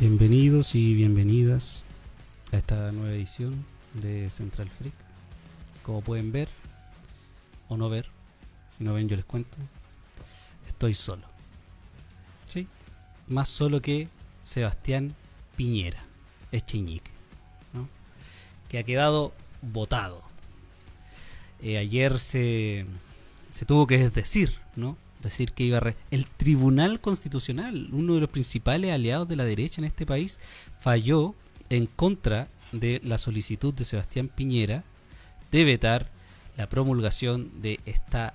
Bienvenidos y bienvenidas a esta nueva edición de Central Freak. Como pueden ver o no ver, si no ven yo les cuento, estoy solo. Sí, más solo que Sebastián Piñera, Echeñique, ¿no? que ha quedado votado. Eh, ayer se, se tuvo que decir, ¿no? Decir que iba a el Tribunal Constitucional, uno de los principales aliados de la derecha en este país, falló en contra de la solicitud de Sebastián Piñera de vetar la promulgación de esta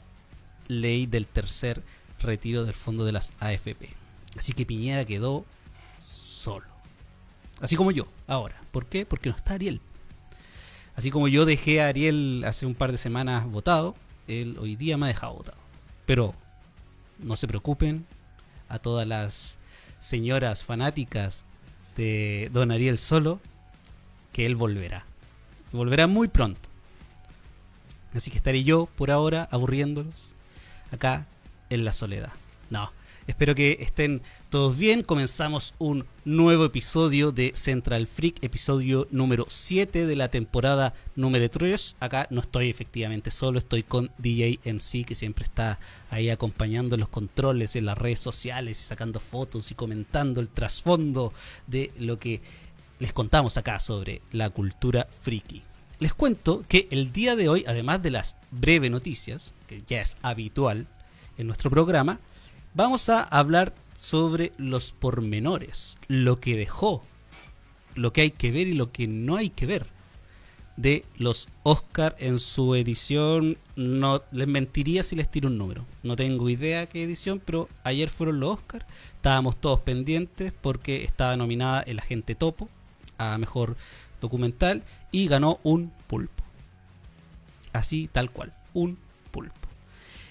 ley del tercer retiro del fondo de las AFP. Así que Piñera quedó solo. Así como yo, ahora. ¿Por qué? Porque no está Ariel. Así como yo dejé a Ariel hace un par de semanas votado, él hoy día me ha dejado votado. Pero no se preocupen, a todas las señoras fanáticas de Don Ariel Solo, que él volverá. volverá muy pronto. Así que estaré yo por ahora aburriéndolos acá en la soledad. No, Espero que estén todos bien. Comenzamos un nuevo episodio de Central Freak, episodio número 7 de la temporada número 3. Acá no estoy efectivamente solo, estoy con DJ MC que siempre está ahí acompañando los controles en las redes sociales y sacando fotos y comentando el trasfondo de lo que les contamos acá sobre la cultura friki. Les cuento que el día de hoy, además de las breves noticias, que ya es habitual en nuestro programa, vamos a hablar sobre los pormenores, lo que dejó, lo que hay que ver y lo que no hay que ver de los Oscar en su edición. No les mentiría si les tiro un número. No tengo idea qué edición, pero ayer fueron los Oscar. Estábamos todos pendientes porque estaba nominada El Agente Topo a mejor documental y ganó un pulpo. Así, tal cual, un pulpo.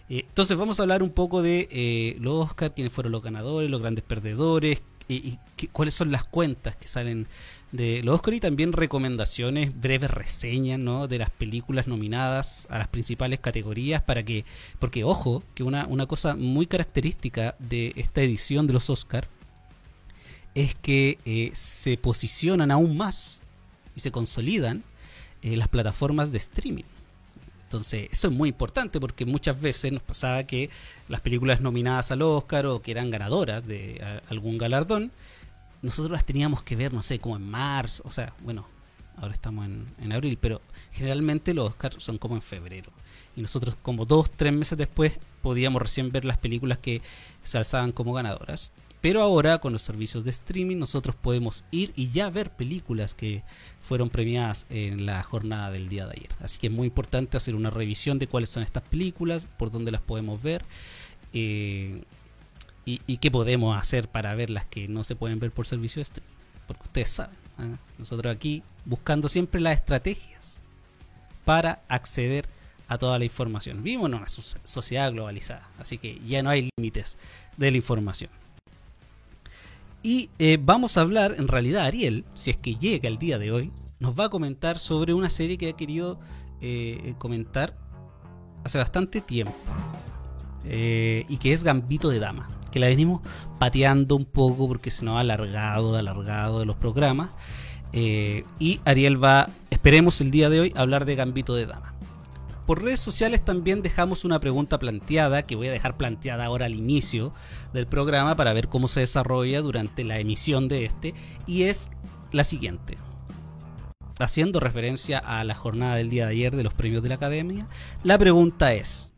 Eh, entonces vamos a hablar un poco de eh, los Oscar, quiénes fueron los ganadores, los grandes perdedores, y, cuáles son las cuentas que salen de los Oscar y también recomendaciones, breves reseñas de las películas nominadas a las principales categorías para que, porque ojo, que una, una cosa muy característica de esta edición de los Oscar es que eh, se posicionan aún más y se consolidan las plataformas de streaming. Entonces, eso es muy importante porque muchas veces nos pasaba que las películas nominadas al Oscar o que eran ganadoras de algún galardón, nosotros las teníamos que ver, no sé, como en marzo, o sea, bueno, ahora estamos en, abril, pero generalmente los Oscars son como en febrero. Y nosotros como dos, tres meses después podíamos recién ver las películas que se alzaban como ganadoras. Pero ahora con los servicios de streaming nosotros podemos ir y ya ver películas que fueron premiadas en la jornada del día de ayer. Así que es muy importante hacer una revisión de cuáles son estas películas, por dónde las podemos ver eh, y, qué podemos hacer para ver las que no se pueden ver por servicio de streaming. Porque ustedes saben, ¿ah? nosotros aquí buscando siempre las estrategias para acceder a toda la información. Vivimos en una sociedad globalizada, así que ya no hay límites de la información. Y eh, vamos a hablar, en realidad Ariel, si es que llega el día de hoy, nos va a comentar sobre una serie que ha querido eh, comentar hace bastante tiempo. Eh, y que es Gambito de Dama. Que la venimos pateando un poco porque se nos ha alargado, alargado de los programas. y Ariel va, esperemos el día de hoy, hablar de Gambito de Dama. Por redes sociales también dejamos una pregunta planteada, que voy a dejar planteada ahora al inicio del programa para ver cómo se desarrolla durante la emisión de este, y es la siguiente. Haciendo referencia a la jornada del día de ayer de los premios de la Academia, la pregunta es,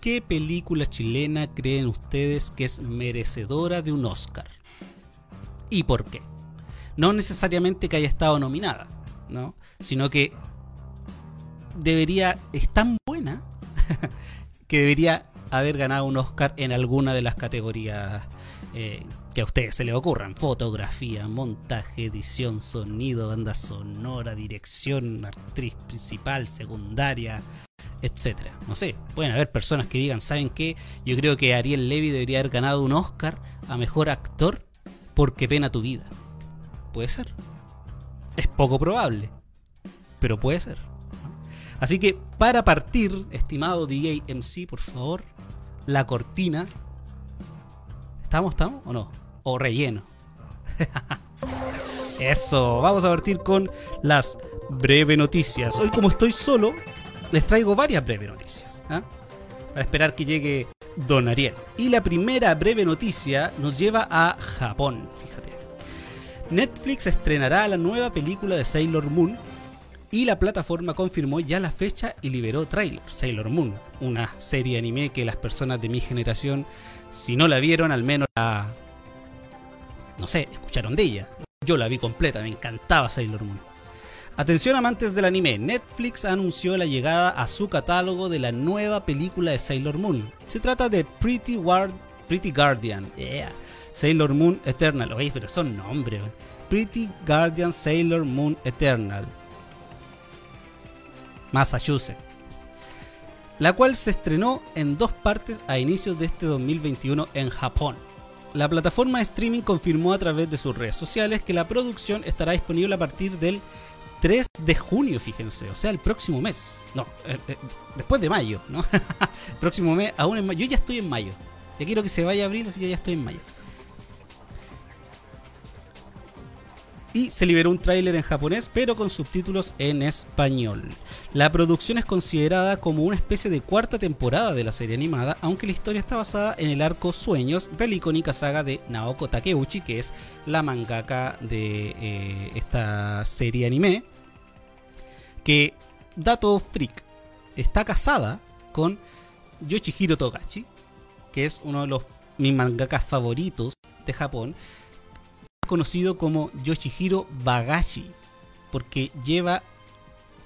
¿qué película chilena creen ustedes que es merecedora de un Oscar? ¿Y por qué? No necesariamente que haya estado nominada, ¿no? Sino que debería, es tan buena que debería haber ganado un Oscar en alguna de las categorías eh, que a ustedes se les ocurran. Fotografía, montaje, edición, sonido, banda sonora, dirección, actriz principal, secundaria, etcétera. No sé, pueden haber personas que digan, ¿saben qué? Yo creo que Ariel Levy debería haber ganado un Oscar a mejor actor porque pena tu vida. Puede ser. Es poco probable, pero puede ser. Así que para partir, estimado DJ por favor, la cortina. ¿Estamos, estamos o no? O relleno. Eso, vamos a partir con las breves noticias. Hoy como estoy solo, les traigo varias breves noticias. ¿ah? Para esperar que llegue Don Ariel. Y la primera breve noticia nos lleva a Japón, fíjate. Netflix estrenará la nueva película de Sailor Moon y la plataforma confirmó ya la fecha y liberó trailer. Sailor Moon, una serie anime que las personas de mi generación, si no la vieron, al menos la... No sé, escucharon de ella. Yo la vi completa, me encantaba Sailor Moon. Atención amantes del anime, Netflix anunció la llegada a su catálogo de la nueva película de Sailor Moon. Se trata de Pretty, Pretty Guardian, Sailor Moon Eternal. Oye, pero son nombres. Pretty Guardian Sailor Moon Eternal. Massachusetts. La cual se estrenó en dos partes a inicios de este 2021 en Japón. La plataforma de streaming confirmó a través de sus redes sociales que la producción estará disponible a partir del 3 de junio, fíjense, o sea, el próximo mes. No, eh, eh, después de mayo, ¿no? próximo mes, aún en mayo. Yo ya estoy en mayo. Ya quiero que se vaya a abril, así que ya estoy en mayo. Y se liberó un tráiler en japonés pero con subtítulos en español. La producción es considerada como una especie de cuarta temporada de la serie animada, aunque la historia está basada en el arco Sueños de la icónica saga de Naoko Takeuchi, que es la mangaka de eh, esta serie anime, que, dato freak, está casada con Yoshihiro Togashi, que es uno de los mis mangakas favoritos de Japón conocido como Yoshihiro Bagashi, porque lleva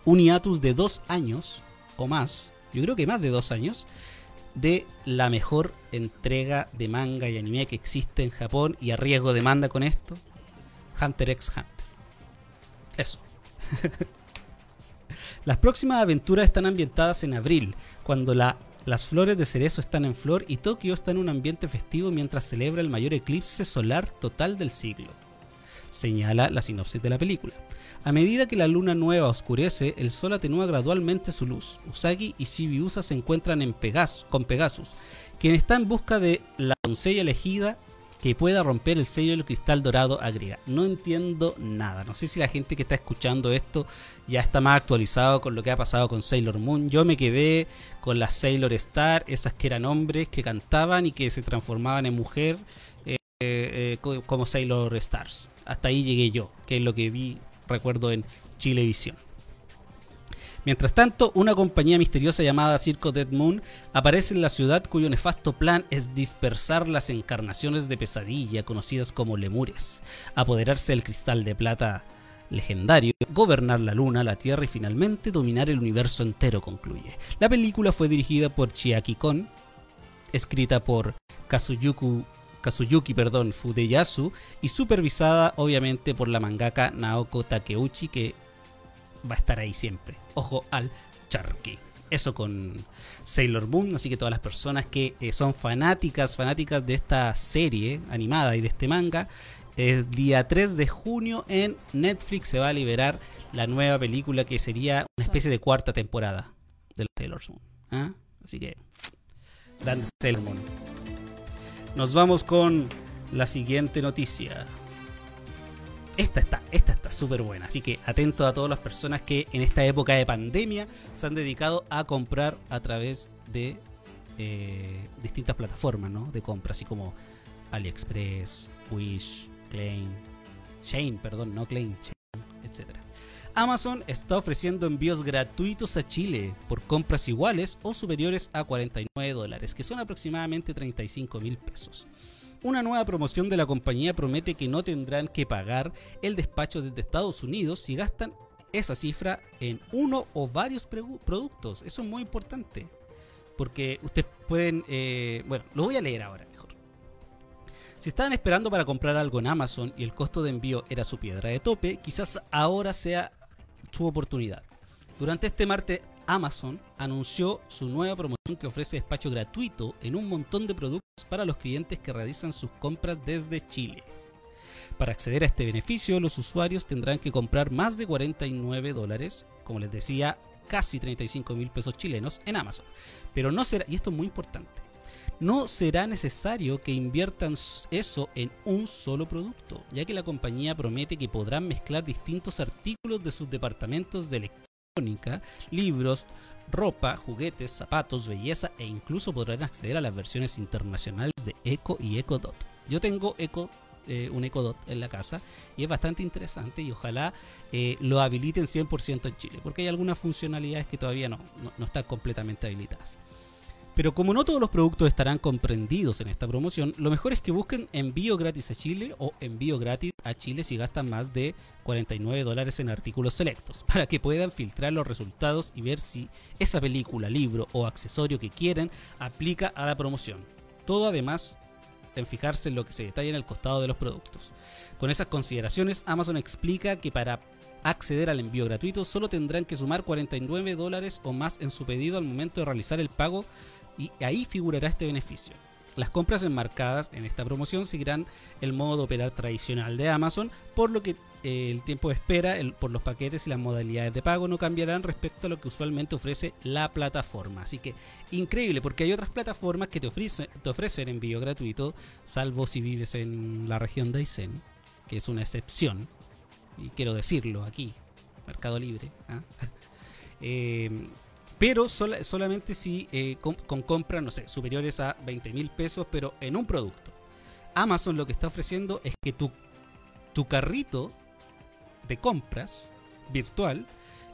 un hiatus de dos años o más, yo creo que más de dos años, de la mejor entrega de manga y anime que existe en Japón y a riesgo de manda con esto, Hunter x Hunter. Eso. Las próximas aventuras están ambientadas en abril, cuando la las flores de cerezo están en flor y Tokio está en un ambiente festivo mientras celebra el mayor eclipse solar total del siglo. Señala la sinopsis de la película. A medida que la luna nueva oscurece, el sol atenúa gradualmente su luz. Usagi y Shibiusa se encuentran en con Pegasus, quien está en busca de la doncella elegida que pueda romper el sello del cristal dorado agrega. No entiendo nada. No sé si la gente que está escuchando esto ya está más actualizado con lo que ha pasado con Sailor Moon. Yo me quedé con las Sailor Star, esas que eran hombres que cantaban y que se transformaban en mujer eh, eh, como Sailor Stars. Hasta ahí llegué yo, que es lo que vi, recuerdo en Chilevisión. Mientras tanto, una compañía misteriosa llamada Circo Dead Moon aparece en la ciudad cuyo nefasto plan es dispersar las encarnaciones de pesadilla conocidas como lemures, apoderarse del cristal de plata legendario, gobernar la luna, la tierra y finalmente dominar el universo entero, concluye. La película fue dirigida por Chiaki Kon, escrita por Kazuyuki Kazuyuki Fudeyasu y supervisada obviamente por la mangaka Naoko Takeuchi que va a estar ahí siempre. Ojo al charqui. Eso con Sailor Moon, así que todas las personas que eh, son fanáticas, fanáticas de esta serie animada y de este manga, el día 3 de junio en Netflix se va a liberar la nueva película que sería una especie de cuarta temporada de Sailor Moon. ¿ah? Así que, grande Sailor Moon. Nos vamos con la siguiente noticia. Esta está, esta está súper buena. Así que atento a todas las personas que en esta época de pandemia se han dedicado a comprar a través de eh, distintas plataformas ¿no? de compra, así como AliExpress, Wish, Klein, Shane, perdón, no Shane, etc. Amazon está ofreciendo envíos gratuitos a Chile por compras iguales o superiores a 49 dólares, que son aproximadamente 35 mil pesos. Una nueva promoción de la compañía promete que no tendrán que pagar el despacho desde Estados Unidos si gastan esa cifra en uno o varios productos. Eso es muy importante. Porque ustedes pueden... Eh, bueno, lo voy a leer ahora mejor. Si estaban esperando para comprar algo en Amazon y el costo de envío era su piedra de tope, quizás ahora sea su oportunidad. Durante este martes, Amazon anunció su nueva promoción que ofrece despacho gratuito en un montón de productos para los clientes que realizan sus compras desde Chile. Para acceder a este beneficio, los usuarios tendrán que comprar más de 49 dólares, como les decía, casi 35 mil pesos chilenos en Amazon. Pero no será, y esto es muy importante, no será necesario que inviertan eso en un solo producto, ya que la compañía promete que podrán mezclar distintos artículos de sus departamentos de electrónica, libros, ropa, juguetes, zapatos, belleza e incluso podrán acceder a las versiones internacionales de Echo y Echo Dot. Yo tengo Echo eh, un Echo Dot en la casa y es bastante interesante y ojalá eh, lo habiliten 100% en Chile, porque hay algunas funcionalidades que todavía no, no están completamente habilitadas. Pero como no todos los productos estarán comprendidos en esta promoción, lo mejor es que busquen envío gratis a Chile o envío gratis a Chile si gastan más de 49 dólares en artículos selectos, para que puedan filtrar los resultados y ver si esa película, libro o accesorio que quieren aplica a la promoción. Todo además en fijarse en lo que se detalla en el costado de los productos. Con esas consideraciones, Amazon explica que para acceder al envío gratuito solo tendrán que sumar 49 dólares o más en su pedido al momento de realizar el pago y ahí figurará este beneficio. Las compras enmarcadas en esta promoción seguirán el modo de operar tradicional de Amazon, por lo que eh, el tiempo de espera por los paquetes y las modalidades de pago no cambiarán respecto a lo que usualmente ofrece la plataforma. Así que increíble, porque hay otras plataformas que te ofrecen, te ofrecen envío gratuito, salvo si vives en la región de Aysén, que es una excepción, y quiero decirlo aquí, Mercado Libre. ¿ah? eh, pero solamente si eh, con, compras, no sé, superiores a 20 mil pesos, pero en un producto. Amazon lo que está ofreciendo es que tu, carrito de compras virtual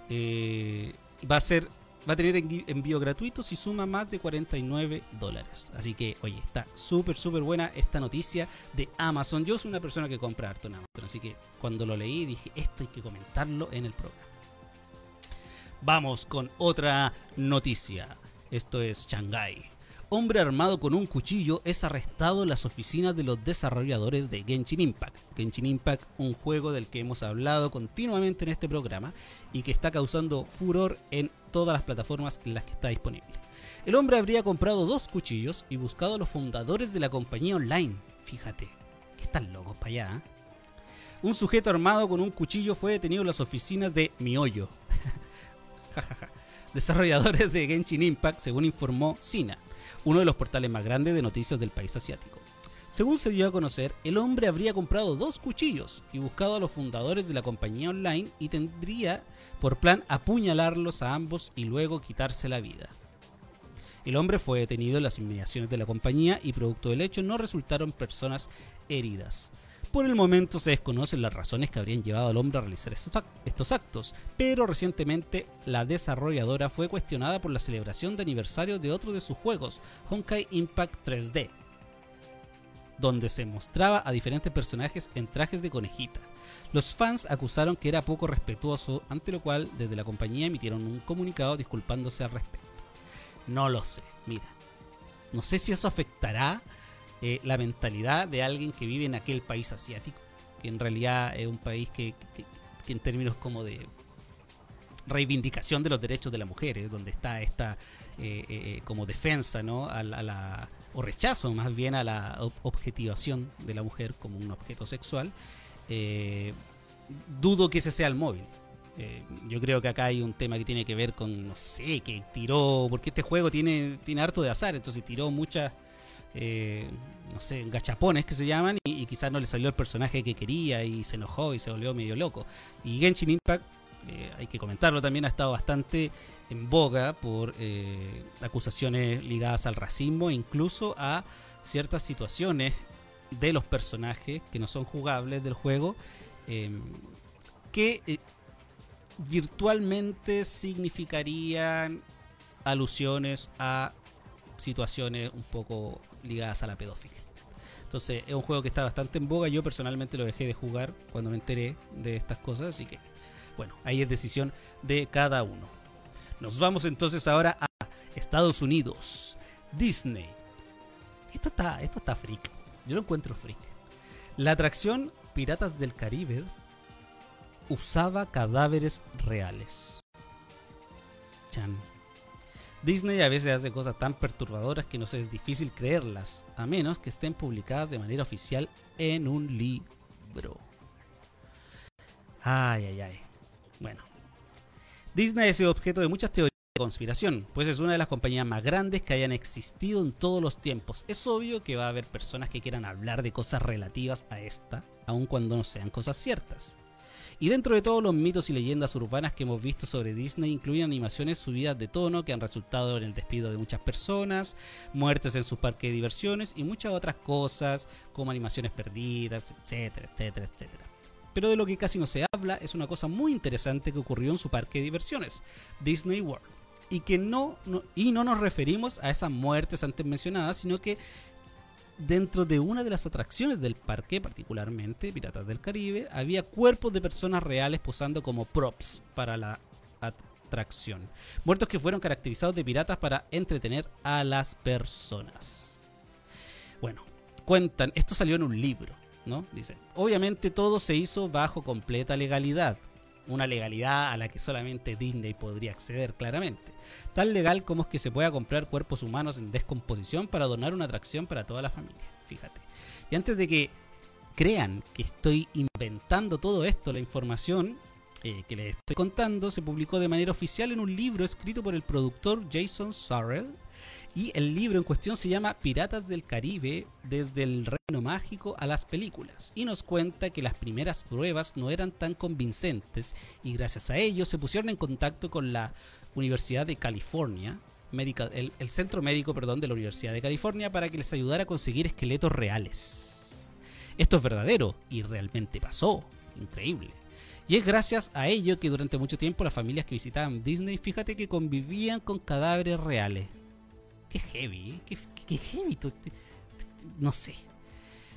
eh, va a ser va a tener envío gratuito si suma más de 49 dólares. Así que, oye, está súper, súper buena esta noticia de Amazon. Yo soy una persona que compra harto en Amazon, así que cuando lo leí dije, esto hay que comentarlo en el programa. Vamos con otra noticia. Esto es Shanghai. Hombre armado con un cuchillo es arrestado en las oficinas de los desarrolladores de Genshin Impact. Genshin Impact, un juego del que hemos hablado continuamente en este programa y que está causando furor en todas las plataformas en las que está disponible. El hombre habría comprado dos cuchillos y buscado a los fundadores de la compañía online. Fíjate, que están locos para allá. ¿eh? Un sujeto armado con un cuchillo fue detenido en las oficinas de Miollo, Desarrolladores de Genshin Impact, según informó Sina, uno de los portales más grandes de noticias del país asiático. Según se dio a conocer, el hombre habría comprado dos cuchillos y buscado a los fundadores de la compañía online y tendría por plan apuñalarlos a ambos y luego quitarse la vida. El hombre fue detenido en las inmediaciones de la compañía y producto del hecho no resultaron personas heridas. Por el momento se desconocen las razones que habrían llevado al hombre a realizar estos actos, pero recientemente la desarrolladora fue cuestionada por la celebración de aniversario de otro de sus juegos, Honkai Impact 3D, donde se mostraba a diferentes personajes en trajes de conejita. Los fans acusaron que era poco respetuoso, ante lo cual desde la compañía emitieron un comunicado disculpándose al respecto. No lo sé, mira. No sé si eso afectará eh, la mentalidad de alguien que vive en aquel país asiático, que en realidad es un país que, en términos como de reivindicación de los derechos de las mujeres, donde está esta eh, eh, como defensa, ¿no? A la, o rechazo más bien a la objetivación de la mujer como un objeto sexual, dudo que ese sea el móvil. yo creo que acá hay un tema que tiene que ver con, no sé, que tiró, porque este juego tiene, tiene harto de azar, entonces tiró muchas eh, no sé, gachapones que se llaman, y, quizás no le salió el personaje que quería y se enojó y se volvió medio loco. Y Genshin Impact, eh, hay que comentarlo también, ha estado bastante en boga por eh, acusaciones ligadas al racismo, incluso a ciertas situaciones de los personajes que no son jugables del juego, em, que virtualmente significarían alusiones a situaciones un poco ligadas a la pedofilia. Entonces es un juego que está bastante en boga. Yo personalmente lo dejé de jugar cuando me enteré de estas cosas. Así que, bueno, ahí es decisión de cada uno. Nos vamos entonces ahora a Estados Unidos. Disney. Esto está, esto está freak. Yo lo encuentro freak. La atracción Piratas del Caribe usaba cadáveres reales. Chan. Disney a veces hace cosas tan perturbadoras que nos es difícil creerlas, a menos que estén publicadas de manera oficial en un libro. Ay, ay, ay. Bueno. Disney es objeto de muchas teorías conspiración, pues es una de las compañías más grandes que hayan existido en todos los tiempos. Es obvio que va a haber personas que quieran hablar de cosas relativas a esta, aun cuando no sean cosas ciertas. Y dentro de todos los mitos y leyendas urbanas que hemos visto sobre Disney incluyen animaciones subidas de tono que han resultado en el despido de muchas personas, muertes en sus parques de diversiones y muchas otras cosas como animaciones perdidas, etcétera, etcétera, etcétera. Pero de lo que casi no se habla es una cosa muy interesante que ocurrió en su parque de diversiones, Disney World. Y que no, no y no nos referimos a esas muertes antes mencionadas, sino que dentro de una de las atracciones del parque, particularmente Piratas del Caribe, había cuerpos de personas reales posando como props para la atracción. Muertos que fueron caracterizados de piratas para entretener a las personas. Bueno, cuentan, esto salió en un libro, ¿no? Dicen, obviamente todo se hizo bajo completa legalidad una legalidad a la que solamente Disney podría acceder claramente. Tan legal como es que se pueda comprar cuerpos humanos en descomposición para donar una atracción para toda la familia. Fíjate. Y antes de que crean que estoy inventando todo esto, la información eh, que les estoy contando se publicó de manera oficial en un libro escrito por el productor Jason Sorrell y el libro en cuestión se llama Piratas del Caribe desde el reino mágico a las películas. Y nos cuenta que las primeras pruebas no eran tan convincentes y gracias a ello se pusieron en contacto con la Universidad de California, el, el, centro médico perdón, de la Universidad de California para que les ayudara a conseguir esqueletos reales. Esto es verdadero y realmente pasó. Increíble. Y es gracias a ello que durante mucho tiempo las familias que visitaban Disney, fíjate que convivían con cadáveres reales. Qué heavy, ¿eh? qué, heavy. No sé.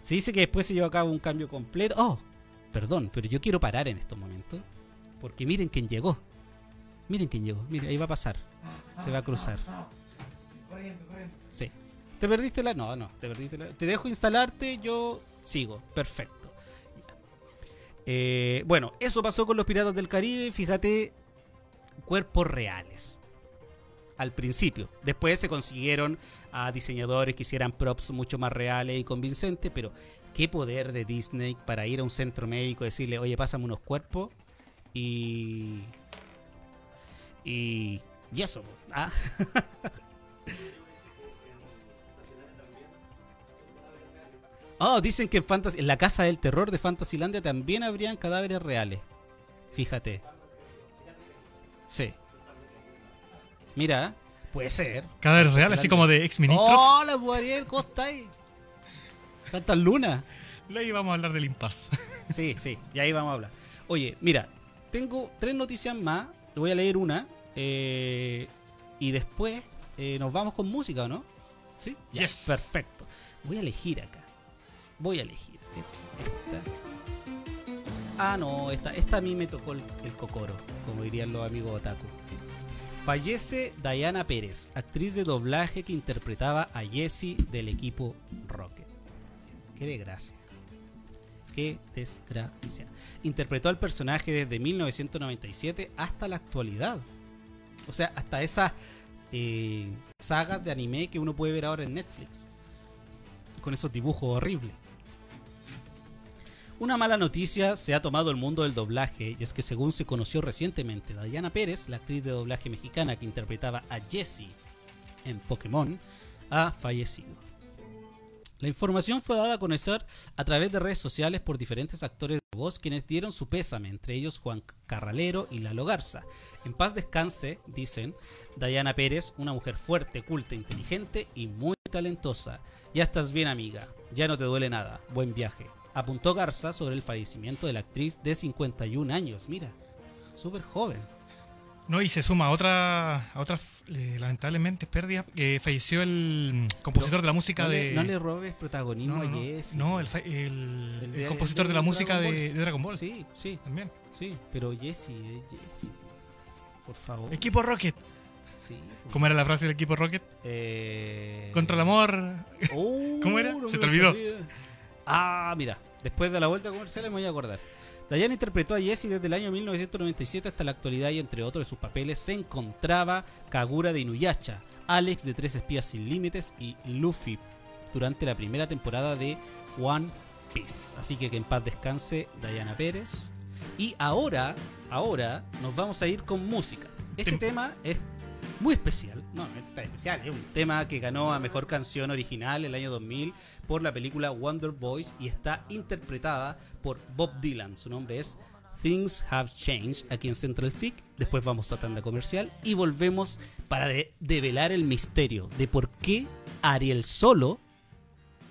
Se dice que después se llevó a cabo un cambio completo. Oh, perdón, pero yo quiero parar en estos momentos. Porque miren quién llegó. Miren quién llegó. Miren, ahí va a pasar. Se va a cruzar. Sí. ¿Te perdiste la.? No, no, te perdiste la. Te dejo instalarte, yo sigo. Perfecto. Eh, bueno, eso pasó con los Piratas del Caribe. Fíjate, cuerpos reales al principio. Después se consiguieron a diseñadores que hicieran props mucho más reales y convincentes, pero qué poder de Disney para ir a un centro médico y decirle, oye, pásame unos cuerpos y... Y... Y eso. ¿ah? oh, dicen que en, en la casa del terror de Fantasylandia también habrían cadáveres reales. Fíjate. Sí. Mira, puede ser. Cadáveres real, así como de exministros. Hola, Ariel, ¿cómo estáis? ¿Cuántas lunas? Ahí vamos a hablar del impas. Sí, sí, y ahí vamos a hablar. Oye, mira, tengo tres noticias más. Le voy a leer una. Eh, y después eh, nos vamos con música, no? Sí. yes. Perfecto. Voy a elegir acá. Voy a elegir. Esta. Ah, no, esta, esta a mí me tocó el, el cocoro, como dirían los amigos otaku. Fallece Diana Pérez, actriz de doblaje que interpretaba a Jessie del equipo Rocket. Qué desgracia. Qué desgracia. Interpretó al personaje desde 1997 hasta la actualidad. O sea, hasta esas eh, sagas de anime que uno puede ver ahora en Netflix. Con esos dibujos horribles. Una mala noticia se ha tomado el mundo del doblaje y es que según se conoció recientemente, Diana Pérez, la actriz de doblaje mexicana que interpretaba a Jessie en Pokémon, ha fallecido. La información fue dada a conocer a través de redes sociales por diferentes actores de voz quienes dieron su pésame, entre ellos Juan Carralero y Lalo Garza. En paz descanse, dicen, Diana Pérez, una mujer fuerte, culta, inteligente y muy talentosa. Ya estás bien amiga, ya no te duele nada, buen viaje apuntó Garza sobre el fallecimiento de la actriz de 51 años. Mira, súper joven. No, y se suma a otra, a otra eh, lamentablemente pérdida, que falleció el compositor de la música de... no le robes protagonismo no, no, a Jesse. No, el, el, el, compositor de, la música de, de, Dragon Ball. Sí, sí. También. Sí, pero Jesse, eh, Jesse. Por favor. Equipo Rocket. Sí. ¿Cómo era la frase del equipo Rocket? Eh... Contra el amor. Oh, ¿Cómo era? Se te olvidó. sabía. Ah, mira. Después de la vuelta comercial me voy a acordar. Diana interpretó a Jessie desde el año 1997 hasta la actualidad y entre otros de sus papeles se encontraba Kagura de Inuyasha, Alex de Tres Espías Sin Límites y Luffy durante la primera temporada de One Piece. Así que que en paz descanse Diana Pérez. Y ahora, ahora nos vamos a ir con música. Este Tem- tema es muy especial. No, no es tan especial, es un tema que ganó a Mejor Canción Original el año 2000 por la película Wonder Boys y está interpretada por Bob Dylan. Su nombre es Things Have Changed aquí en Central Fic. Después vamos a tanda comercial y volvemos para de- develar el misterio de por qué Ariel Solo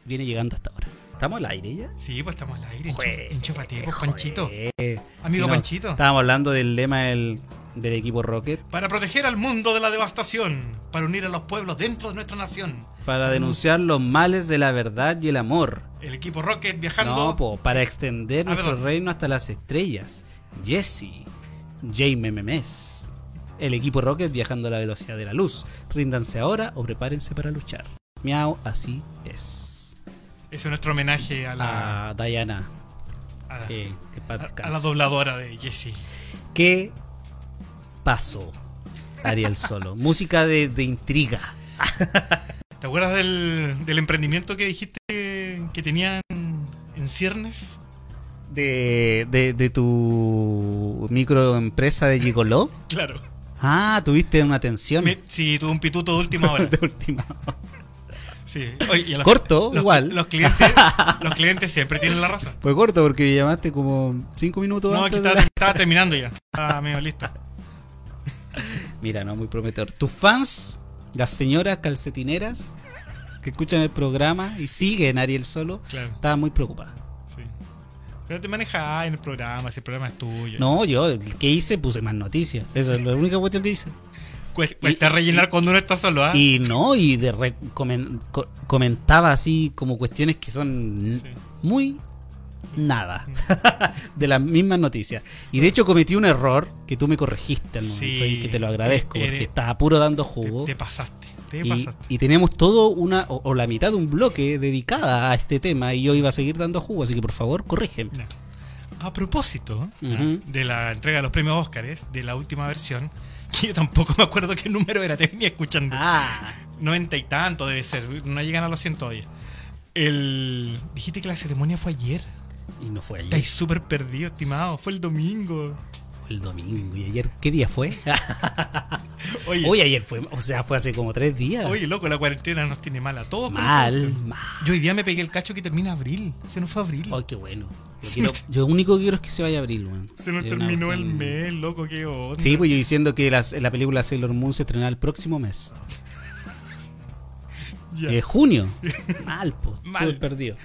viene llegando hasta ahora. ¿Estamos al aire ya? Sí, pues estamos al aire. Enchúfate, pues, Panchito. Amigo Si no, Panchito. Estábamos hablando del lema del, del equipo Rocket Para proteger al mundo de la devastación, para unir a los pueblos dentro de nuestra nación. para denunciar los males de la verdad y el amor. El equipo Rocket viajando. No, po, para extender Ah, nuestro perdón. reino hasta las estrellas. Jesse, Jaime Memes. El equipo Rocket viajando a la velocidad de la luz. Ríndanse ahora o prepárense para luchar. Miau, así es. Ese es nuestro homenaje a la, A Diana, a la, que, que paz a- a la dobladora de Jessie. ¿Qué pasó? Ariel Solo. Música de, de intriga. ¿Te acuerdas del, del emprendimiento que dijiste que, tenían en ciernes? De, de, de tu microempresa de Gigoló. Claro. Ah, tuviste una atención Me- sí, tuve un pituto de última hora. de última. Sí. Oye, los- Corto, los, igual. Los clientes, los clientes siempre tienen la razón. Fue corto porque me llamaste como cinco minutos No, antes. estaba, la- estaba terminando ya. Estaba medio listo. Mira, no, muy prometedor. Tus fans, las señoras calcetineras que escuchan el programa y siguen Ariel Solo, Claro, estaban muy preocupadas. sí. Pero te manejas en el programa, si el programa es tuyo. No, yo, el que hice, puse más noticias. Esa es la única cuestión que hice. Cuesta, rellenar cuando uno está solo, ¿ah? Y no, y de re- comen- co- comentaba así como cuestiones que son Sí. muy nada de las mismas noticias. Y de hecho cometí un error que tú me corregiste al momento Sí. y que te lo agradezco Eres- porque estaba puro dando jugo. te pasaste, te Y, pasaste. y tenemos todo una o, o la mitad de un bloque dedicada a este tema y yo iba a seguir dando jugo, así que por favor corrígeme. A propósito Ujú. de la entrega de los premios Óscares, de la última versión, que yo tampoco me acuerdo qué número era, te venía escuchando. Ah, Noventa y tanto debe ser, no llegan a los 100 todavía. El... Dijiste que la ceremonia fue ayer. Y no fue ayer, Estáis súper perdido, estimado. Fue el domingo. fue el domingo y ayer ¿qué día fue? Oye, Hoy ayer fue, o sea, fue hace como tres días. oye, loco, la cuarentena nos tiene mal a todos. mal, mal. Yo hoy día me pegué el cacho que termina abril. Se nos fue abril. Ay, qué bueno. Yo, quiero- yo lo único que quiero es que se vaya a abril, weón. Se nos terminó el mes, loco, qué onda. Sí, pues yo diciendo que las- la película Sailor Moon se estrenará el próximo mes. Ya. Eh, junio. Mal, pues. Mal. Mal. perdido.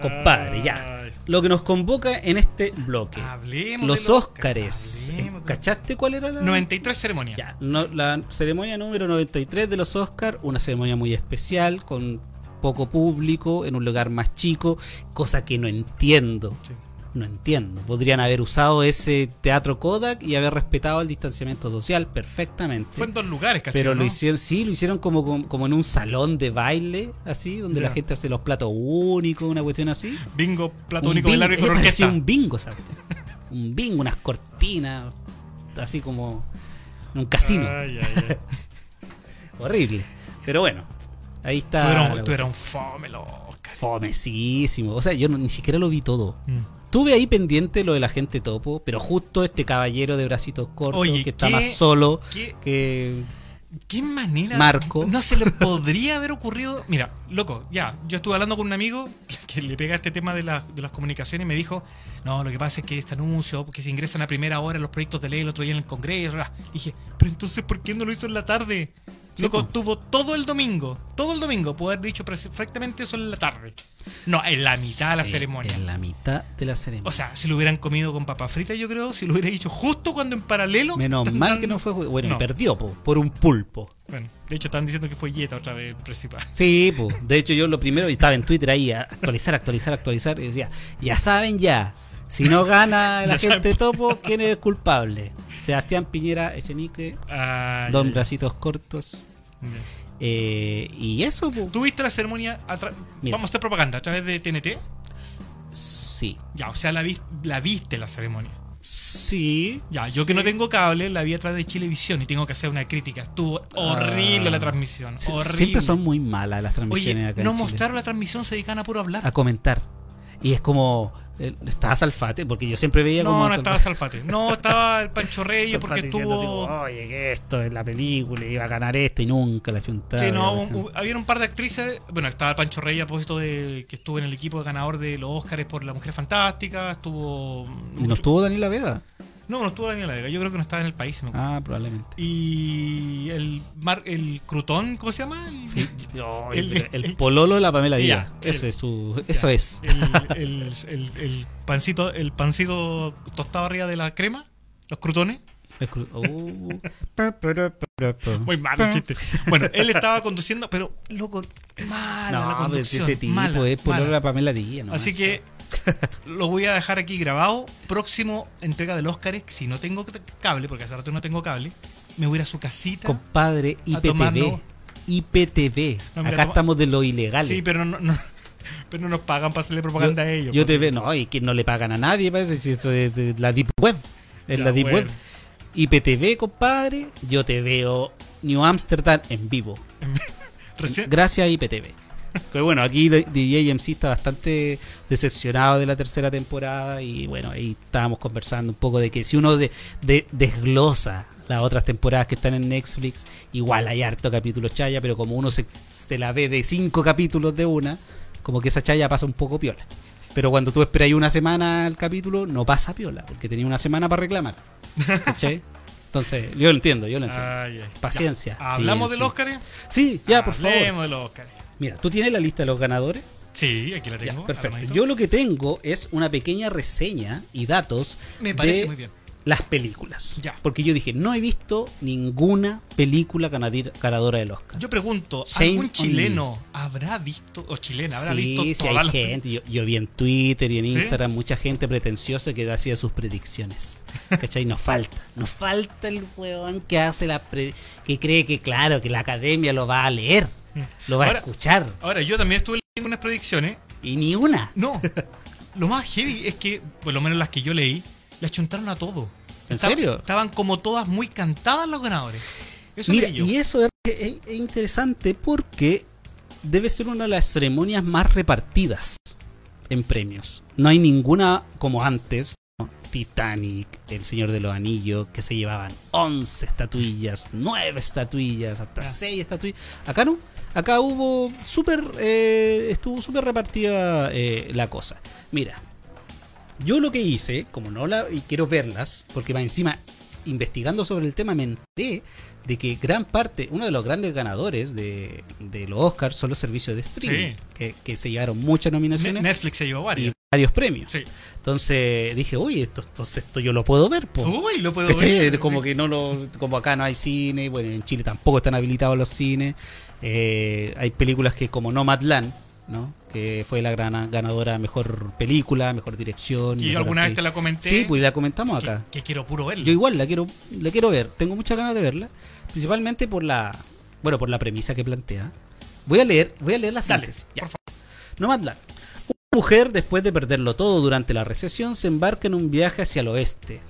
Compadre, ya. Lo que nos convoca en este bloque. Hablemos Los Óscares. ¿Cachaste cuál era la...? 93 ceremonias. Ya, no, la ceremonia número 93 de los Oscars, una ceremonia muy especial, con poco público, en un lugar más chico, cosa que no entiendo. Sí. No entiendo. Podrían haber usado ese teatro Kodak y haber respetado el distanciamiento social perfectamente. Fue en dos lugares, ¿cachai? Pero ¿no? lo hicieron, sí, lo hicieron como, como, como en un salón de baile, así, donde la gente hace los platos únicos, una cuestión así. Bingo, plato único de largo y con orquesta. un bingo, ¿sabes? un bingo, unas cortinas, así como en un casino. Ay, ay, ay. Horrible. Pero bueno, ahí está. tú, eras, un- fome, loco. Fomesísimo. O sea, yo no- ni siquiera lo vi todo. Mm. Tuve ahí pendiente lo de la gente topo, pero justo este caballero de bracitos cortos Oye, que está ¿qué- más solo ¿Qué, que. ¿Qué manera? Marco. No se le podría haber ocurrido. Mira, loco, ya. Yo estuve hablando con un amigo que, que le pega este tema de, la- de las comunicaciones y me dijo: No, lo que pasa es que este anuncio, que se ingresan a primera hora los proyectos de ley el otro día en el Congreso. bla. Dije: Pero entonces, ¿por qué no lo hizo en la tarde? Sí, Loco, po. tuvo todo el domingo. Todo el domingo. Haber dicho perfectamente eso en la tarde. No, en la mitad de la Sí, ceremonia. En la mitad de la ceremonia. O sea, si lo hubieran comido con papa frita, yo creo, si lo hubiera dicho justo cuando en paralelo. Menos mal que no fue. Bueno, No. perdió po, por un pulpo. Bueno, de hecho, están diciendo que fue Yeta otra vez principal. Sí, pues. De hecho, yo lo primero, estaba en Twitter ahí, a actualizar, actualizar, actualizar, y decía, ya saben ya, si no gana la gente saben. topo, ¿quién es el culpable? Sebastián Piñera Echenique, Ah, Don ya, ya. Bracitos Cortos. Ya. Eh, y eso, pues. ¿Tuviste la ceremonia? a tra- Mira. Vamos a hacer propaganda a través de TNT. Sí. Ya, o sea, la, vi- la viste la ceremonia. Sí. Ya, yo que no tengo cable, la vi a través de Chilevisión y tengo que hacer una crítica. Estuvo horrible Ah. la transmisión. Sie- horrible. Siempre son muy malas las Oye, transmisiones acá en no Chile. mostraron la transmisión, se dedican a puro hablar. A comentar. Y es como, ¿Estaba Salfate? Porque yo siempre veía No, como. no estaba Salfate. No, estaba el Pancho Reyes porque así estuvo. Oye, que esto es la película, iba a ganar esta y nunca la juntaba. Que no, un- había un par de actrices. Bueno, estaba el Pancho Reyes a propósito de que estuvo en el equipo ganador de los Oscars por La Mujer Fantástica. Estuvo. ¿Y no estuvo Daniela Vega? No, no estuvo Daniela Vega. Yo creo que no estaba en el país. me acuerdo. Ah, probablemente. Y el Mar, el Crutón, ¿cómo se llama? El, No, El- el, el pololo de la Pamela Díaz. Ese es su, eso es. el, el- el- el pancito, el pancito tostado arriba de la crema, los crutones. Es cru- uh. Muy malo el chiste. Bueno, él estaba conduciendo, pero loco, mala la No, pero si conducción. ese tipo mala, es pololo de mala. la Pamela Díaz. no Así que lo voy a dejar aquí grabado. Próximo entrega del Oscar, si no tengo cable, porque hace rato no tengo cable, me voy a ir a su casita. Compadre, IPTV. IPTV. No, mira, Acá toma- estamos de lo ilegal. Sí, pero no, no- pero no nos pagan para hacerle propaganda a ellos. Yo pues. te veo, no, y que no le pagan a nadie, parece, si eso es de la Deep Web. Es la, Deep. Web. IPTV, compadre, yo te veo New Amsterdam en vivo. Recién- Gracias a IPTV. Que bueno, aquí DJ MC está bastante decepcionado de la tercera temporada y bueno, ahí estábamos conversando un poco de que si uno de, de- desglosa las otras temporadas que están en Netflix, igual hay harto capítulo chaya, pero como uno se, se la ve de cinco capítulos de una, como que esa chaya pasa un poco piola. Pero cuando tú esperas una semana el capítulo, no pasa piola, porque tenía una semana para reclamar. ¿Cachai? Entonces, yo lo entiendo, yo lo entiendo. Paciencia. ¿Hablamos Sí, del. Oscar? Sí, ya, por favor. Hablemos del Oscar. Mira, ¿tú tienes la lista de los ganadores? Sí, aquí la Ya, tengo. perfecto. Yo lo que tengo es una pequeña reseña y datos Me parece de muy bien. las películas. Ya. Porque yo dije, no he visto ninguna película ganadora del Oscar. Yo pregunto, Shame ¿algún chileno habrá visto, o chilena, habrá sí, visto sí todas hay las gente. Yo, yo vi en Twitter y en ¿Sí? Instagram mucha gente pretenciosa que hacía sus predicciones. ¿Cachai? Nos falta. Nos falta el huevón que hace la pre- que cree que, claro, que la academia lo va a leer, lo va Ahora- a escuchar. Ahora, yo también estuve leyendo unas predicciones. Y ni una. No, lo más heavy es que, por lo menos las que yo leí, las chuntaron a todo. ¿En serio? Estaban como todas muy cantadas los ganadores. Eso Mira, y eso es, es- es interesante porque debe ser una de las ceremonias más repartidas en premios. No hay ninguna como antes. ¿no? Titanic, El Señor de los Anillos, que se llevaban 11 estatuillas, 9 estatuillas, hasta Ya. 6 estatuillas. Acá no. Acá hubo súper. eh, estuvo súper repartida eh, la cosa. Mira, yo lo que hice, como no la. y quiero verlas, porque va encima, investigando sobre el tema, me de que gran parte, uno de los grandes ganadores de, de los Oscars son los servicios de streaming, Sí. que, que se llevaron muchas Ne- nominaciones Netflix se llevó y varias. varios premios. Sí. Entonces dije, uy, esto, entonces esto yo lo puedo ver, po. Uy, lo puedo ver. Como que no lo, como acá no hay cine, bueno, en Chile tampoco están habilitados los cines. Eh, hay películas que como Nomadland, ¿no? Que fue la gran ganadora mejor película, mejor dirección. Que yo alguna vez te la comenté. Sí, pues la comentamos que, acá. que quiero puro verla. Yo igual la quiero, la quiero ver. Tengo muchas ganas de verla, principalmente por la, bueno, por la premisa que plantea. Voy a leer, voy a leer la Dale, síntesis. Ya. por favor. Nomadland. Una mujer, después de perderlo todo durante la recesión, se embarca en un viaje hacia el oeste,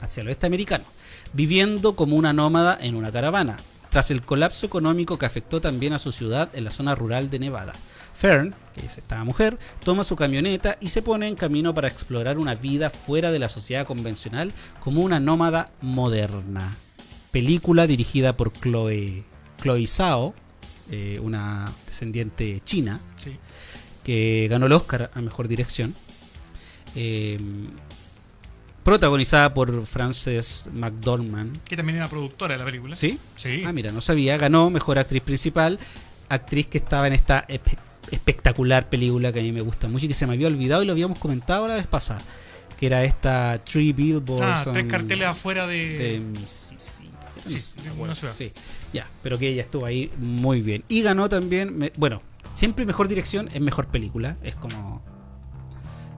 hacia el oeste americano, viviendo como una nómada en una caravana, tras el colapso económico que afectó también a su ciudad en la zona rural de Nevada. Fern, que es esta mujer, toma su camioneta y se pone en camino para explorar una vida fuera de la sociedad convencional como una nómada moderna. Película dirigida por Chloe, Chloe Zhao, eh, una descendiente china, Sí. que ganó el Oscar a Mejor Dirección. Eh, protagonizada por Frances McDormand. Que también era productora de la película. ¿Sí? Sí. Ah, mira, no sabía. Ganó Mejor Actriz Principal. Actriz que estaba en esta espectacular película que a mí me gusta mucho y que se me había olvidado y lo habíamos comentado la vez pasada. Que era esta Three Billboards. Ah, tres carteles afuera de de. Mississippi. Sí, de una ciudad. Sí, ya, pero que ella estuvo ahí muy bien. Y ganó también, me- bueno, siempre mejor dirección es mejor película. Es como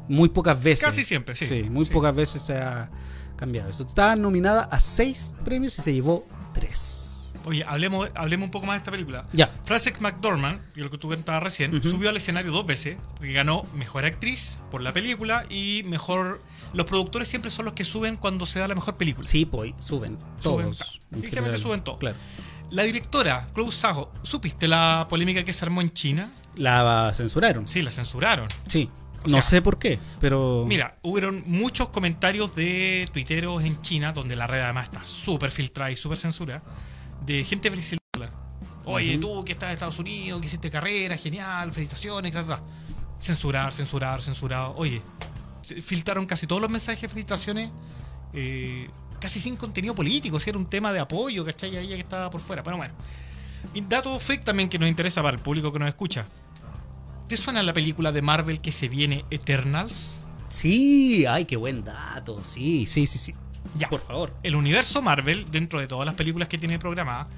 muy pocas veces. Casi siempre, sí. muy Sí. pocas veces se ha cambiado eso. Estaba nominada a seis premios y se llevó tres. Oye, hablemos, hablemos un poco más de esta película. Ya, Frances McDormand, y lo que tú contabas recién, Ujú. subió al escenario dos veces, porque ganó mejor actriz por la película y mejor. Los productores siempre son los que suben cuando se da la mejor película. sí, pues suben todos. Ligeramente suben todos. Claro. La directora, Chloe Zhao, ¿supiste la polémica que se armó en China? La censuraron. Sí, la censuraron. Sí. O no sea, sé por qué, pero. Mira, hubieron muchos comentarios de tuiteros en China, donde la red además está súper filtrada y súper censurada, de gente felicitándola. Oye, tú que estás en Estados Unidos, que hiciste carrera, genial, felicitaciones, ta, ta, ta. Censurar, censurar, censurar. Oye, filtraron casi todos los mensajes de felicitaciones, eh, casi sin contenido político, si era un tema de apoyo, ¿cachai? Ahí que estaba por fuera. Pero bueno. Y dato fake también que nos interesa para el público que nos escucha. ¿Te suena la película de Marvel que se viene Eternals? Sí, ay, qué buen dato. Sí, sí, sí, sí. Ya. Por favor. El universo Marvel, dentro de todas las películas que tiene programadas,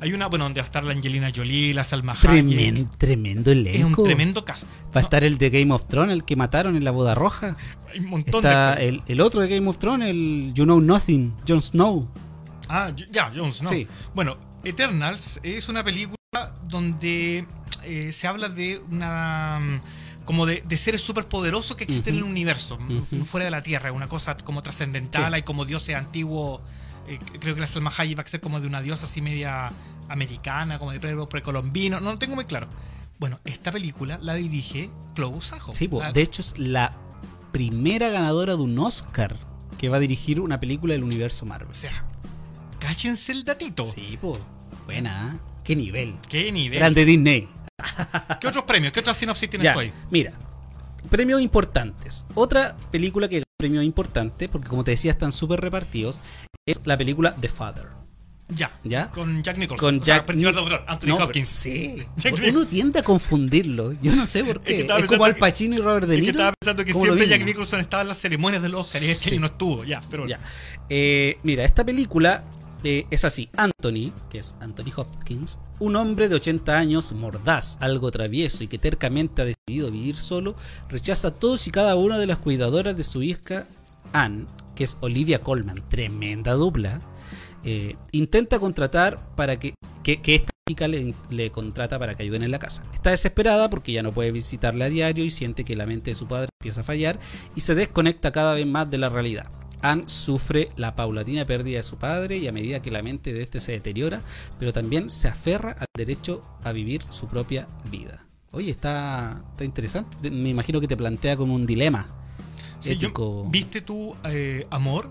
hay una, bueno, donde va a estar la Angelina Jolie, la Salma Hayek. Tremendo, tremendo Es un elenco. tremendo cast. Va a No, estar el de Game of Thrones, el que mataron en la boda roja. hay un montón Está de el, el otro de Game of Thrones, el You Know Nothing, Jon Snow. Ah, ya, Jones, ¿no? Sí. Bueno, Eternals es una película donde eh, se habla de una. Como de, de seres superpoderosos que existen en el universo, mm, fuera de la Tierra, una cosa como trascendental, Sí. hay como dioses antiguos. eh, creo que la Salma Hayek va a ser como de una diosa así media americana, como de pre- precolombino, no lo tengo muy claro. Bueno, esta película la dirige Chloe Sajo. Sí, po, La- de hecho es la primera ganadora de un Oscar que va a dirigir una película del universo Marvel. O sea, cáchense el datito. Sí, pues. Buena, ¿eh? Qué nivel. ¿Qué nivel? Grande Disney. ¿Qué otros premios? ¿Qué otras sinopsis tienes Ya, tú ahí? mira. Premios importantes. Otra película que ganó premios importantes, porque como te decía, están súper repartidos, es la película The Father. Ya. ¿Ya? Con Jack Nicholson. Con O sea, Jack Nic- perdón, Anthony No, Hopkins. Sí. Jack Uno tiende a confundirlo. Yo no sé por que qué. Es, estaba como pensando Al que- Pacino y Robert De Es que Niro. estaba pensando que como siempre Jack. Nicholson estaba en las ceremonias de los Oscar y este Sí. año no estuvo. Ya, pero Ya. Eh, mira, esta película eh, es así. Anthony, que es Anthony Hopkins, un hombre de 80 años, mordaz, algo travieso y que tercamente ha decidido vivir solo, rechaza a todos y cada una de las cuidadoras de su hija Anne, que es Olivia Colman, tremenda dupla. eh, intenta contratar para que, que, esta chica le, le contrata para que ayuden en la casa. Está desesperada porque ya no puede visitarla a diario y siente que la mente de su padre empieza a fallar y se desconecta cada vez más de la realidad. Anne sufre la paulatina pérdida de su padre y a medida que la mente de este se deteriora, pero también se aferra al derecho a vivir su propia vida. Oye, está, está interesante. Me imagino que te plantea como un dilema Sí, yo- ético. ¿Viste tú eh, Amor?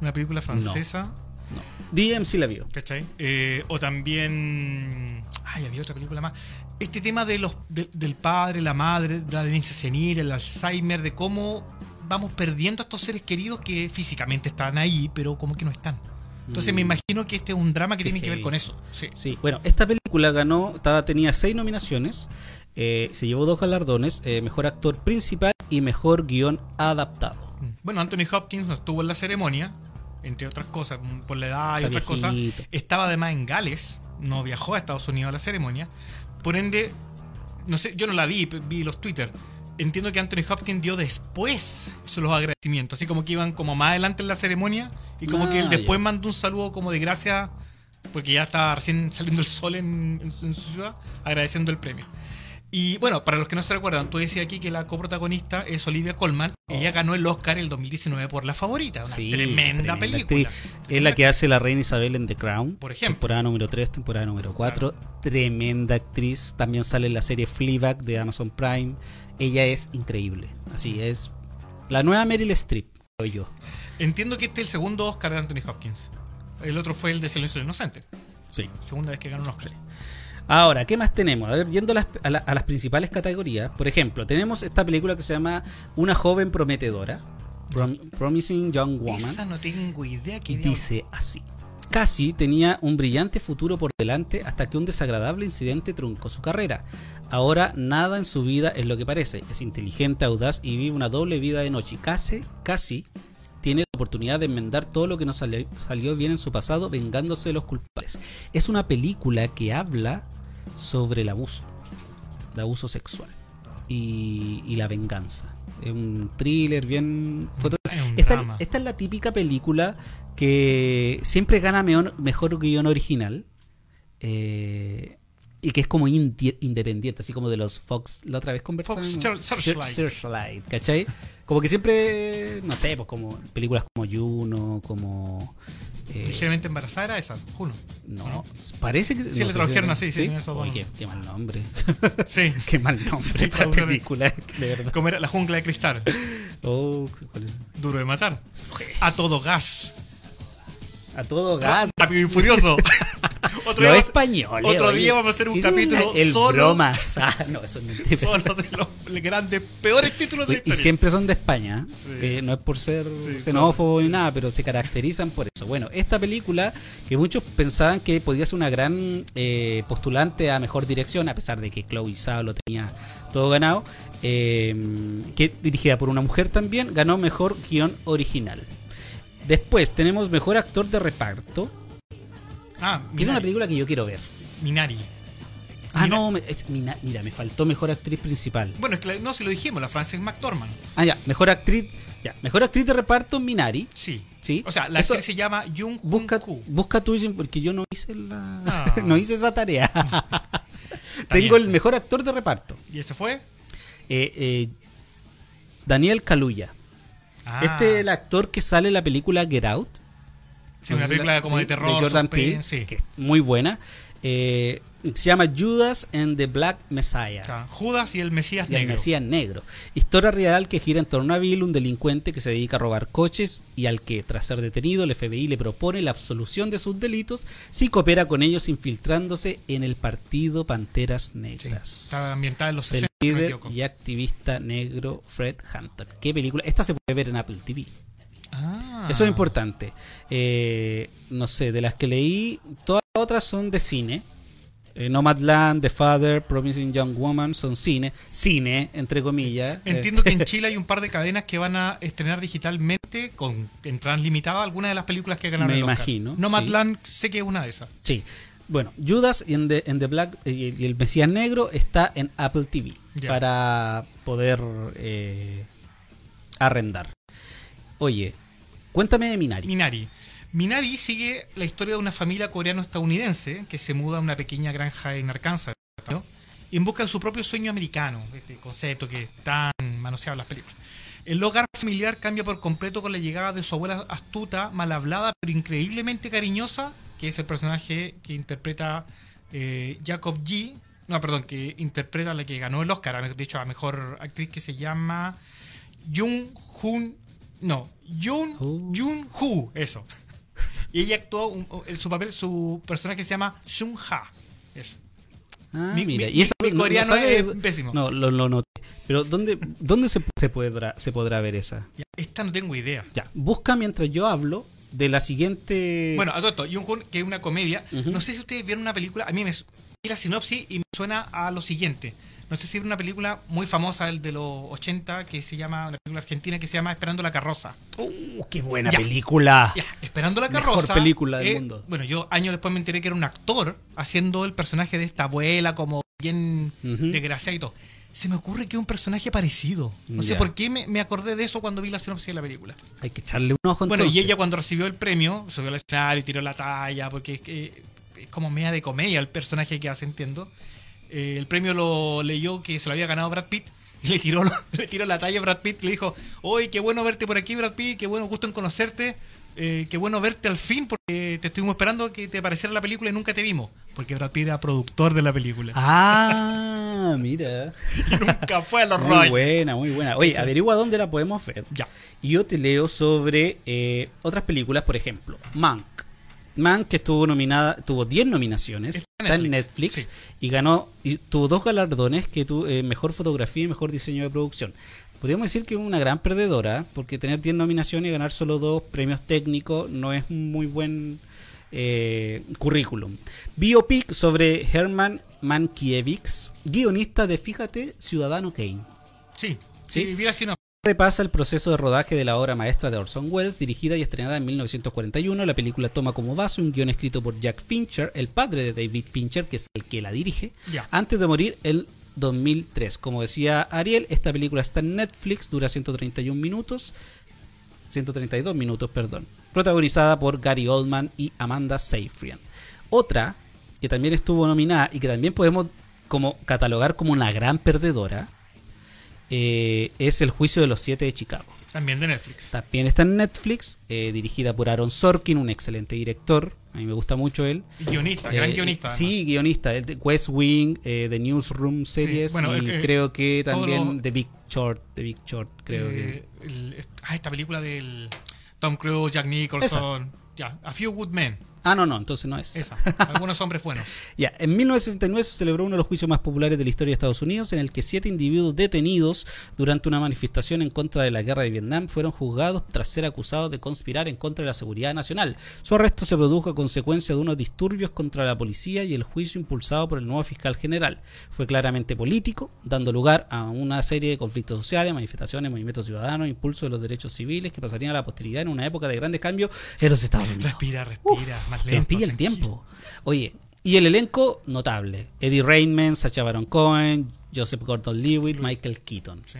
Una película francesa. No. DM sí la vio. ¿Cachai? Eh, o también. Ay, había otra película más. Este tema de los, de- del padre, la madre, la demencia senil, el Alzheimer, de cómo vamos perdiendo a estos seres queridos que físicamente están ahí, pero como que no están. Entonces Mm. me imagino que este es un drama que tiene que ver con eso. Sí. Sí, bueno, esta película ganó, estaba, tenía seis nominaciones, eh, se llevó dos galardones, eh, mejor actor principal y mejor guion adaptado. Bueno, Anthony Hopkins no estuvo en la ceremonia, entre otras cosas, mm, por la edad y Está otras cosas. Estaba además en Gales, no viajó a Estados Unidos a la ceremonia. Por ende, no sé, yo no la vi, vi los Twitter. Entiendo que Anthony Hopkins dio después los agradecimientos, así como que iban como más adelante en la ceremonia y como que él Ah, después ya. mandó un saludo como de gracias porque ya estaba recién saliendo el sol en, en su en su ciudad, agradeciendo el premio. Y bueno, para los que no se recuerdan, tú decías aquí que la coprotagonista es Olivia Colman. Ella ganó el Oscar el 2019 por La Favorita, una. Sí, tremenda, película. actriz. Es la que hace la reina Isabel en The Crown. Por ejemplo. Temporada número 3, temporada número 4. Tremenda actriz. También sale en la serie Fleabag de Amazon Prime. Ella es increíble. Así es. La nueva Meryl Streep, soy yo. Entiendo que este es el segundo Oscar de Anthony Hopkins. El otro fue el de Silencio del Inocente. Sí. Segunda vez que ganó un Oscar. Ahora, ¿qué más tenemos? A ver, yendo a las, a la- a las principales categorías. Por ejemplo, tenemos esta película que se llama Una joven prometedora. Prom- Promising Young Woman. Esa no tengo idea que Dice así. Cassie tenía un brillante futuro por delante hasta que un desagradable incidente truncó su carrera. Ahora nada en su vida es lo que parece. Es inteligente, audaz y vive una doble vida de noche. Cassie, Cassie tiene la oportunidad de enmendar todo lo que no salió, salió bien en su pasado vengándose de los culpables. Es una película que habla sobre el abuso, el abuso sexual y, y la venganza. Es un thriller bien... un esta, es la típica película que siempre gana meor- mejor guion original. eh, y que es como independiente, así como de los Fox, la otra vez conversamos. Fox Search- Searchlight. Searchlight, ¿cachai? Como que siempre, no sé, pues como películas como Juno, como... eh, Ligeramente embarazada era esa, Juno. no, parece que... Sí, no le tradujeron así, sí, en esos dos. Oye, qué, qué mal nombre. Sí. qué mal nombre Sí, esta película, de verdad. Como era la jungla de cristal. Oh, ¿cuál es? Duro de matar. A todo gas. A todo gas. Rápido y furioso. otro Los día, españoles. otro oye. día vamos a hacer un capítulo el solo- bromas. Ah, no, eso es solo de los grandes, peores títulos de Y, y siempre son de España, Sí. que no es por ser Sí, xenófobo ni nada, pero se caracterizan por eso. Bueno, esta película que muchos pensaban que podía ser una gran eh, postulante a mejor dirección, a pesar de que Chloe Zhao lo tenía todo ganado, eh, que dirigida por una mujer también, ganó mejor guion original. Después tenemos mejor actor de reparto, Ah, que es una película que yo quiero ver. Minari. Ah, no, me- es- mina- mira, me faltó mejor actriz principal. Bueno, es que la- no, si lo dijimos, la Frances McDormand. Ah, ya, mejor actriz, ya, mejor actriz de reparto Minari. Sí. Sí. O sea, la Eso- actriz se llama Jung Busca, Koo. busca tú porque yo no hice la Ah. no hice esa tarea. Tengo bien. el mejor actor de reparto. ¿Y ese fue? Eh, eh, Daniel Kaluuya. Ah, Este es el actor que sale en la película Get Out. Sí, una película la- como sí, de terror. Jordan suspense, Peele, sí. que es muy buena. Eh, se llama Judas and the Black Messiah. Judas y el Mesías Y el Negro. Mesías Negro. Historia real que gira en torno a Bill, un delincuente que se dedica a robar coches y al que, tras ser detenido, el FBI le propone la absolución de sus delitos si coopera con ellos infiltrándose en el partido Panteras Sí, Negras. Está ambientada en los del 60, si no me líder y activista negro Fred Hampton. ¿Qué película? Esta se puede ver en Apple TV. Ah. Eso es importante. Eh, no sé, de las que leí, todas las otras son de cine. Eh, Nomadland, The Father, Promising Young Woman son cine. Cine, entre comillas. Entiendo que en Chile hay un par de cadenas que van a estrenar digitalmente con entradas limitadas algunas de las películas que ganaron Me el Oscar. imagino, Nomadland sé que es una de esas. Sí. Bueno, Judas y en the, en the Black eh, y el Mesías Negro está en Apple TV para poder eh, arrendar. Oye, cuéntame de Minari. Minari. Minari sigue la historia de una familia coreano-estadounidense que se muda a una pequeña granja en Arkansas ¿no? en busca de su propio sueño americano, este concepto que tan manoseado en las películas. El hogar familiar cambia por completo con la llegada de su abuela astuta, mal hablada, pero increíblemente cariñosa, que es el personaje que interpreta eh, Jacob G. No, perdón, que interpreta la que ganó el Oscar, de hecho, a mejor actriz que se llama Jung Hoon. No, Jun, Oh. Jun Hu, eso. Y ella actuó, un- su papel, su personaje se llama Sung Ha. Eso. Ah, Mi- mira, mi- y eso mi no- no coreano sabe- es pésimo. No, lo, lo noté. Pero ¿dónde, dónde se, se podrá, se podrá ver esa? Ya, esta no tengo idea. Ya, busca mientras yo hablo de la siguiente... Bueno, a todo esto, Jung Hoon, que es una comedia. No sé si ustedes vieron una película, a mí me la sinopsis y me suena a lo siguiente. No sé si vieron una película muy famosa, el de los 80, que se llama, una película argentina que se llama Esperando la carroza. ¡Uh, qué buena Ya. película! Ya, Esperando la Mejor carroza. película del eh, mundo. Bueno, yo años después me enteré que era un actor haciendo el personaje de esta abuela, como bien Ujú. desgraciada y todo. Se me ocurre que es un personaje parecido. No sé por qué me, me acordé de eso cuando vi la sinopsis de la película. Hay que echarle un ojo Bueno, entonces. y ella cuando recibió el premio, subió al escenario y tiró la talla, porque es, que es como media de comedia el personaje que hace, entiendo. Eh, el premio lo leyó que se lo había ganado Brad Pitt. Y le tiró, le tiró la talla a Brad Pitt. Le dijo, oye, qué bueno verte por aquí, Brad Pitt. Qué bueno, gusto en conocerte. eh, qué bueno verte al fin, porque te estuvimos esperando que te apareciera la película y nunca te vimos. Porque Brad Pitt era productor de la película. Ah, mira. Y nunca fue a los Muy Roy. buena, muy buena. Oye, averigua dónde la podemos ver. Ya. Y yo te leo sobre eh, otras películas, por ejemplo, Mank. Mank que estuvo nominada, tuvo 10 nominaciones, Está está en Netflix, y ganó y tuvo dos galardones que tuvo eh, mejor fotografía y mejor diseño de producción. Podríamos decir que es una gran perdedora, porque tener 10 nominaciones y ganar solo dos premios técnicos no es muy buen eh, currículum. Biopic sobre Herman Mankiewicz, guionista de Fíjate, Ciudadano Kane Sí, sí, Sí. vi la. Repasa el proceso de rodaje de la obra maestra de Orson Welles, dirigida y estrenada en 1941. La película toma como base un guion escrito por Jack Fincher, el padre de David Fincher, que es el que la dirige, antes de morir en 2003. Como decía Ariel, esta película está en Netflix, dura 131 minutos. 132 minutos, perdón. Protagonizada por Gary Oldman y Amanda Seyfried. Otra que también estuvo nominada y que también podemos como catalogar como una gran perdedora, eh, es El juicio de los siete de Chicago. También de Netflix. También está en Netflix, eh, dirigida por Aaron Sorkin, un excelente director. A mí me gusta mucho él. Y guionista, gran Eh, guionista. Sí, guionista. el de West Wing, eh, The Newsroom series. bueno, y eh, eh, creo que también The Big Short. The Big Short, creo que. Eh, el- ah, esta película del Tom Cruise, Jack Nicholson. Ya, A Few Good Men. Ah, no, no, entonces no es. Esa. Algunos hombres buenos. Ya, en 1969 se celebró uno de los juicios más populares de la historia de Estados Unidos, en el que siete individuos detenidos durante una manifestación en contra de la guerra de Vietnam fueron juzgados tras ser acusados de conspirar en contra de la seguridad nacional. Su arresto se produjo a consecuencia de unos disturbios contra la policía y el juicio impulsado por el nuevo fiscal general. Fue claramente político, dando lugar a una serie de conflictos sociales, manifestaciones, movimientos ciudadanos, impulso de los derechos civiles que pasarían a la posteridad en una época de grandes cambios en los Estados Unidos. Respira, respira. Más Que lento. nos el tiempo. Oye, y el elenco notable. Eddie Rainman, Sacha Baron Cohen, Joseph Gordon-Levitt, Michael Keaton. Sí.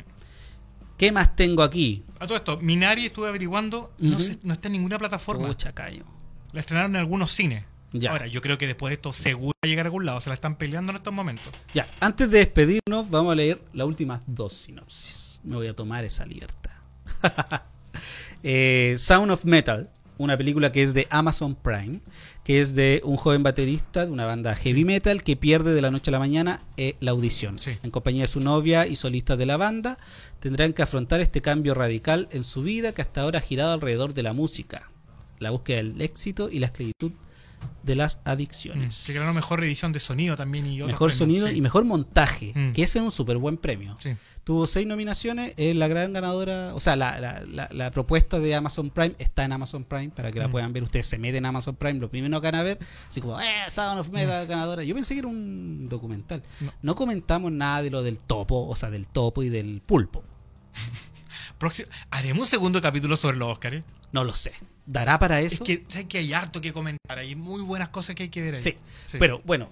¿Qué más tengo aquí? A todo esto, Minari estuve averiguando, no, se- no está en ninguna plataforma. Pucha, callo. La estrenaron en algunos cines. Ya. Ahora, yo creo que después de esto seguro va a llegar a algún lado. Se la están peleando en estos momentos. Ya, antes de despedirnos, vamos a leer las últimas dos sinopsis. Me voy a tomar esa libertad. Eh, Sound of Metal, una película que es de Amazon Prime, que es de un joven baterista de una banda heavy metal que pierde de la noche a la mañana eh, la audición. Sí. En compañía de su novia y solistas de la banda, tendrán que afrontar este cambio radical en su vida que hasta ahora ha girado alrededor de la música, la búsqueda del éxito y la esclavitud de las adicciones. Se ganó mejor edición de sonido también y otros Mejor premios, sonido sí. y mejor montaje, Mm. que ese es un súper buen premio. Sí. Tuvo seis nominaciones, es la gran ganadora, o sea, la, la- la- la propuesta de Amazon Prime está en Amazon Prime para que la Mm. puedan ver. Ustedes se meten en Amazon Prime, lo primero que van a ver, así como, eh, Sound of Metal ganadora. Yo pensé que era un documental. Mm. No. No. comentamos nada de lo del topo, o sea, del topo y del pulpo. Próximo- Haremos un segundo capítulo sobre los Oscars. No lo sé. ¿Dará para Es eso? que, ¿sabes que hay harto que comentar? Hay muy buenas cosas que hay que ver ahí. Sí. Sí. Pero bueno,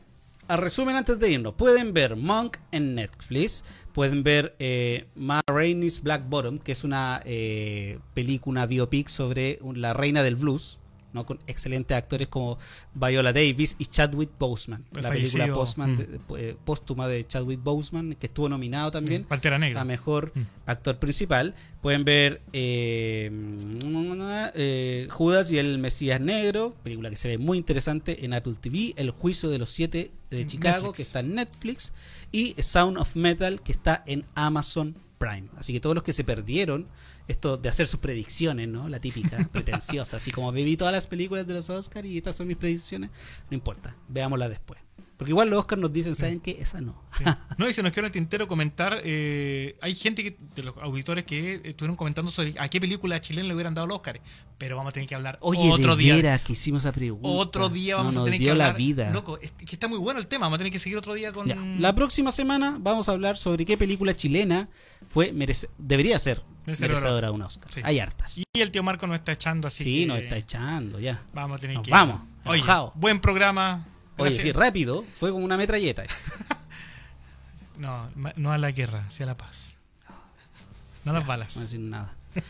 a resumen antes de irnos, pueden ver Monk en Netflix, pueden ver eh, Ma Rainey's Black Bottom, que es una eh, película biopic sobre la reina del blues, ¿no? con excelentes actores como Viola Davis y Chadwick Boseman. El la película postman mm. de- eh, póstuma de Chadwick Boseman, que estuvo nominado también Pantera Negra. a mejor Mm. actor principal. Pueden ver eh, eh, Judas y el Mesías Negro, película que se ve muy interesante en Apple TV. El juicio de los siete de Chicago, Netflix. que está en Netflix. Y Sound of Metal, que está en Amazon Prime. Así que todos los que se perdieron esto de hacer sus predicciones, ¿no? La típica, pretenciosa. Así como viví todas las películas de los Oscars y estas son mis predicciones. No importa, veámosla después. Porque igual los Oscars nos dicen, ¿saben qué? Esa no. Sí. No, y se nos quedó en el tintero comentar. eh, hay gente que, de los auditores que eh, estuvieron comentando sobre a qué película chilena le hubieran dado el Oscar. Pero vamos a tener que hablar Oye, otro de día. veras que hicimos esa pregunta. Otro día vamos No, a tener que dio hablar. la vida. Loco, es que está muy bueno el tema. Vamos a tener que seguir otro día con. Ya. La próxima semana vamos a hablar sobre qué película chilena fue merece- debería ser Merecedora. de un Oscar. Sí. Hay hartas. Y el tío Marco nos está echando así. sí, que nos está echando ya. Vamos a tener Nos que. vamos, Oye, buen programa. Oye, Gracias. sí, rápido, fue como una metralleta. No, no a la guerra, sí a la paz. No a las balas. No decir nada.